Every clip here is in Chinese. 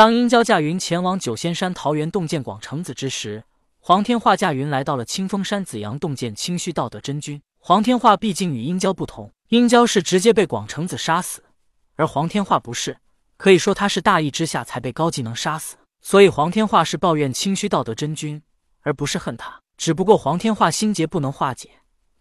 当殷郊驾云前往九仙山桃园洞见广成子之时，黄天化驾云来到了清风山紫阳洞见清虚道德真君。黄天化毕竟与殷郊不同，殷郊是直接被广成子杀死，而黄天化不是，可以说他是大意之下才被高技能杀死。所以黄天化是抱怨清虚道德真君，而不是恨他。只不过黄天化心结不能化解，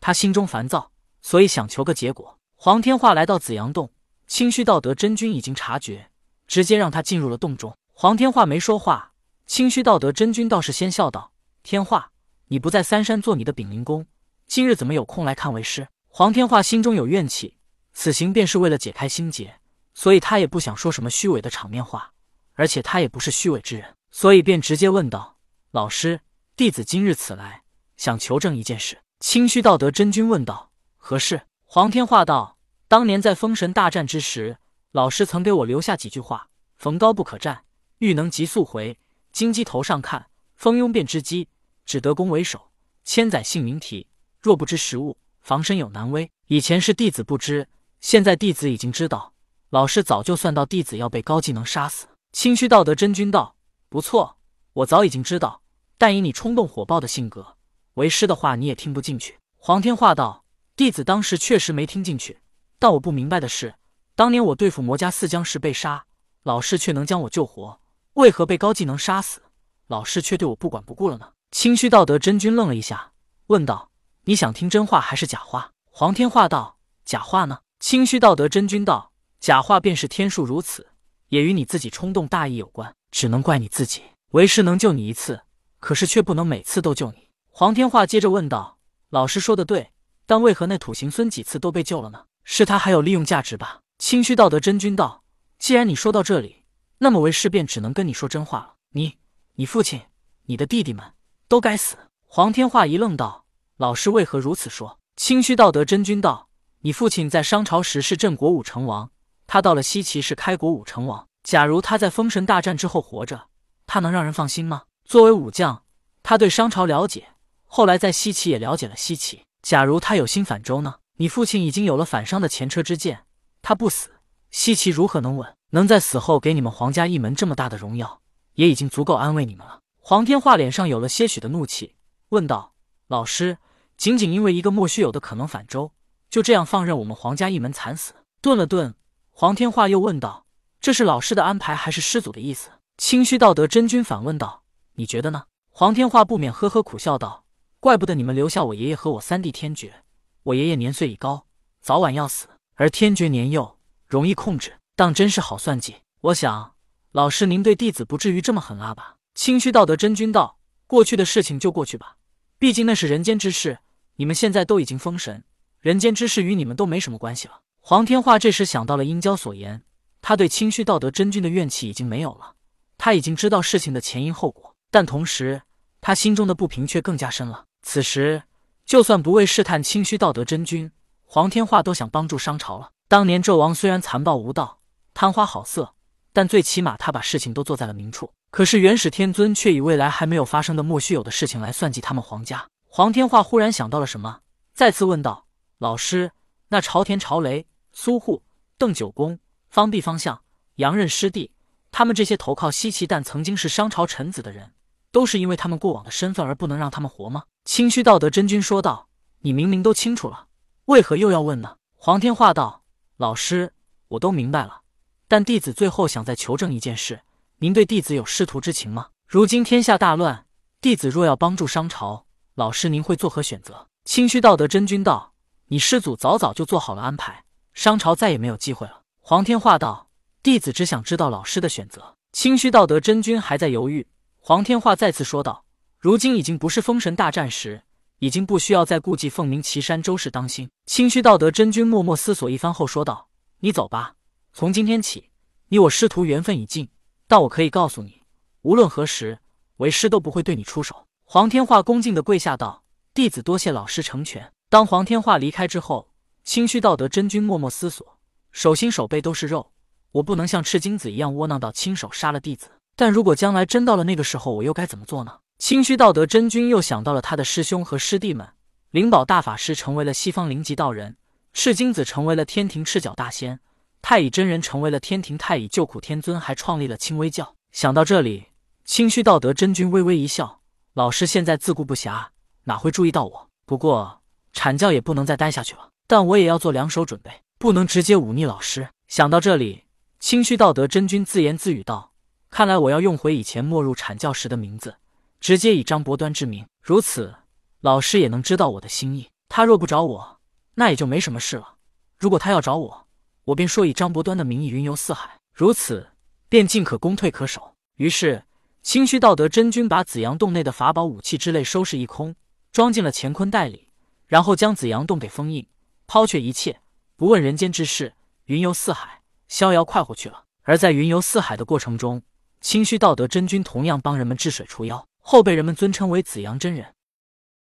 他心中烦躁，所以想求个结果。黄天化来到紫阳洞，清虚道德真君已经察觉，直接让他进入了洞中。黄天化没说话，清虚道德真君倒是先笑道。天化，你不在三山做你的丙灵宫，今日怎么有空来看为师？黄天化心中有怨气，此行便是为了解开心结，所以他也不想说什么虚伪的场面话，而且他也不是虚伪之人，所以便直接问道：“老师，弟子今日此来，想求证一件事。”清虚道德真君问道：“何事？”黄天化道：“当年在封神大战之时，老师曾给我留下几句话：逢高不可战，欲能急速回，金鸡头上看，蜂拥便知机。”只得攻为首，千载姓名题。若不知时务，防身有难危。以前是弟子不知，现在弟子已经知道。老师早就算到弟子要被高技能杀死。清虚道德真君道：“不错，我早已经知道。但以你冲动火爆的性格，为师的话你也听不进去。”黄天化道：“弟子当时确实没听进去，但我不明白的是，当年我对付魔家四将时被杀，老师却能将我救活，为何被高技能杀死，老师却对我不管不顾了呢？”清虚道德真君愣了一下，问道：“你想听真话还是假话？”黄天化道：“假话呢。”清虚道德真君道：“假话便是天数如此，也与你自己冲动大意有关，只能怪你自己。为师能救你一次，可是却不能每次都救你。”黄天化接着问道：“老师说的对，但为何那土行孙几次都被救了呢？是他还有利用价值吧？”清虚道德真君道：“既然你说到这里，那么为师便只能跟你说真话了。你、你父亲、你的弟弟们。”都该死！黄天化一愣道：“老师为何如此说？”清虚道德真君道：“你父亲在商朝时是镇国武成王，他到了西岐是开国武成王。假如他在封神大战之后活着，他能让人放心吗？作为武将，他对商朝了解，后来在西岐也了解了西岐。假如他有心反周呢？你父亲已经有了反商的前车之鉴，他不死，西岐如何能稳？能在死后给你们皇家一门这么大的荣耀，也已经足够安慰你们了。”黄天化脸上有了些许的怒气，问道：“老师，仅仅因为一个莫须有的可能反周，就这样放任我们皇家一门惨死？”顿了顿，黄天化又问道：“这是老师的安排，还是师祖的意思？”清虚道德真君反问道：“你觉得呢？”黄天化不免呵呵苦笑道：“怪不得你们留下我爷爷和我三弟天爵。我爷爷年岁已高，早晚要死；而天爵年幼，容易控制，当真是好算计。我想，老师您对弟子不至于这么狠辣吧？”清虚道德真君道：“过去的事情就过去吧，毕竟那是人间之事。你们现在都已经封神，人间之事与你们都没什么关系了。”黄天化这时想到了殷郊所言，他对清虚道德真君的怨气已经没有了。他已经知道事情的前因后果，但同时他心中的不平却更加深了。此时，就算不为试探清虚道德真君，黄天化都想帮助商朝了。当年纣王虽然残暴无道、贪花好色，但最起码他把事情都做在了明处。可是元始天尊却以未来还没有发生的莫须有的事情来算计他们皇家。黄天化忽然想到了什么，再次问道：“老师，那朝田、朝雷、苏护、邓九公、方弼、方相、杨任师弟，他们这些投靠西岐但曾经是商朝臣子的人，都是因为他们过往的身份而不能让他们活吗？”清虚道德真君说道：“你明明都清楚了，为何又要问呢？”黄天化道：“老师，我都明白了，但弟子最后想再求证一件事。”您对弟子有师徒之情吗？如今天下大乱，弟子若要帮助商朝，老师您会作何选择？清虚道德真君道：“你师祖早早就做好了安排，商朝再也没有机会了。”黄天化道：“弟子只想知道老师的选择。”清虚道德真君还在犹豫。黄天化再次说道：“如今已经不是封神大战时，已经不需要再顾忌凤鸣岐山周氏当心。”清虚道德真君默默思索一番后说道：“你走吧，从今天起，你我师徒缘分已尽。”但我可以告诉你，无论何时，为师都不会对你出手。黄天化恭敬的跪下道：“弟子多谢老师成全。”当黄天化离开之后，清虚道德真君默默思索：手心手背都是肉，我不能像赤精子一样窝囊到亲手杀了弟子。但如果将来真到了那个时候，我又该怎么做呢？清虚道德真君又想到了他的师兄和师弟们：灵宝大法师成为了西方灵极道人，赤精子成为了天庭赤脚大仙。太乙真人成为了天庭太乙救苦天尊，还创立了清微教。想到这里，清虚道德真君微微一笑：“老师现在自顾不暇，哪会注意到我？不过阐教也不能再待下去了，但我也要做两手准备，不能直接忤逆老师。”想到这里，清虚道德真君自言自语道：“看来我要用回以前没入阐教时的名字，直接以张伯端之名。如此，老师也能知道我的心意。他若不找我，那也就没什么事了。如果他要找我，我便说以张伯端的名义云游四海，如此便进可攻退可守。”于是，清虚道德真君把紫阳洞内的法宝、武器之类收拾一空，装进了乾坤袋里，然后将紫阳洞给封印，抛却一切，不问人间之事，云游四海，逍遥快活去了。而在云游四海的过程中，清虚道德真君同样帮人们治水除妖，后被人们尊称为紫阳真人。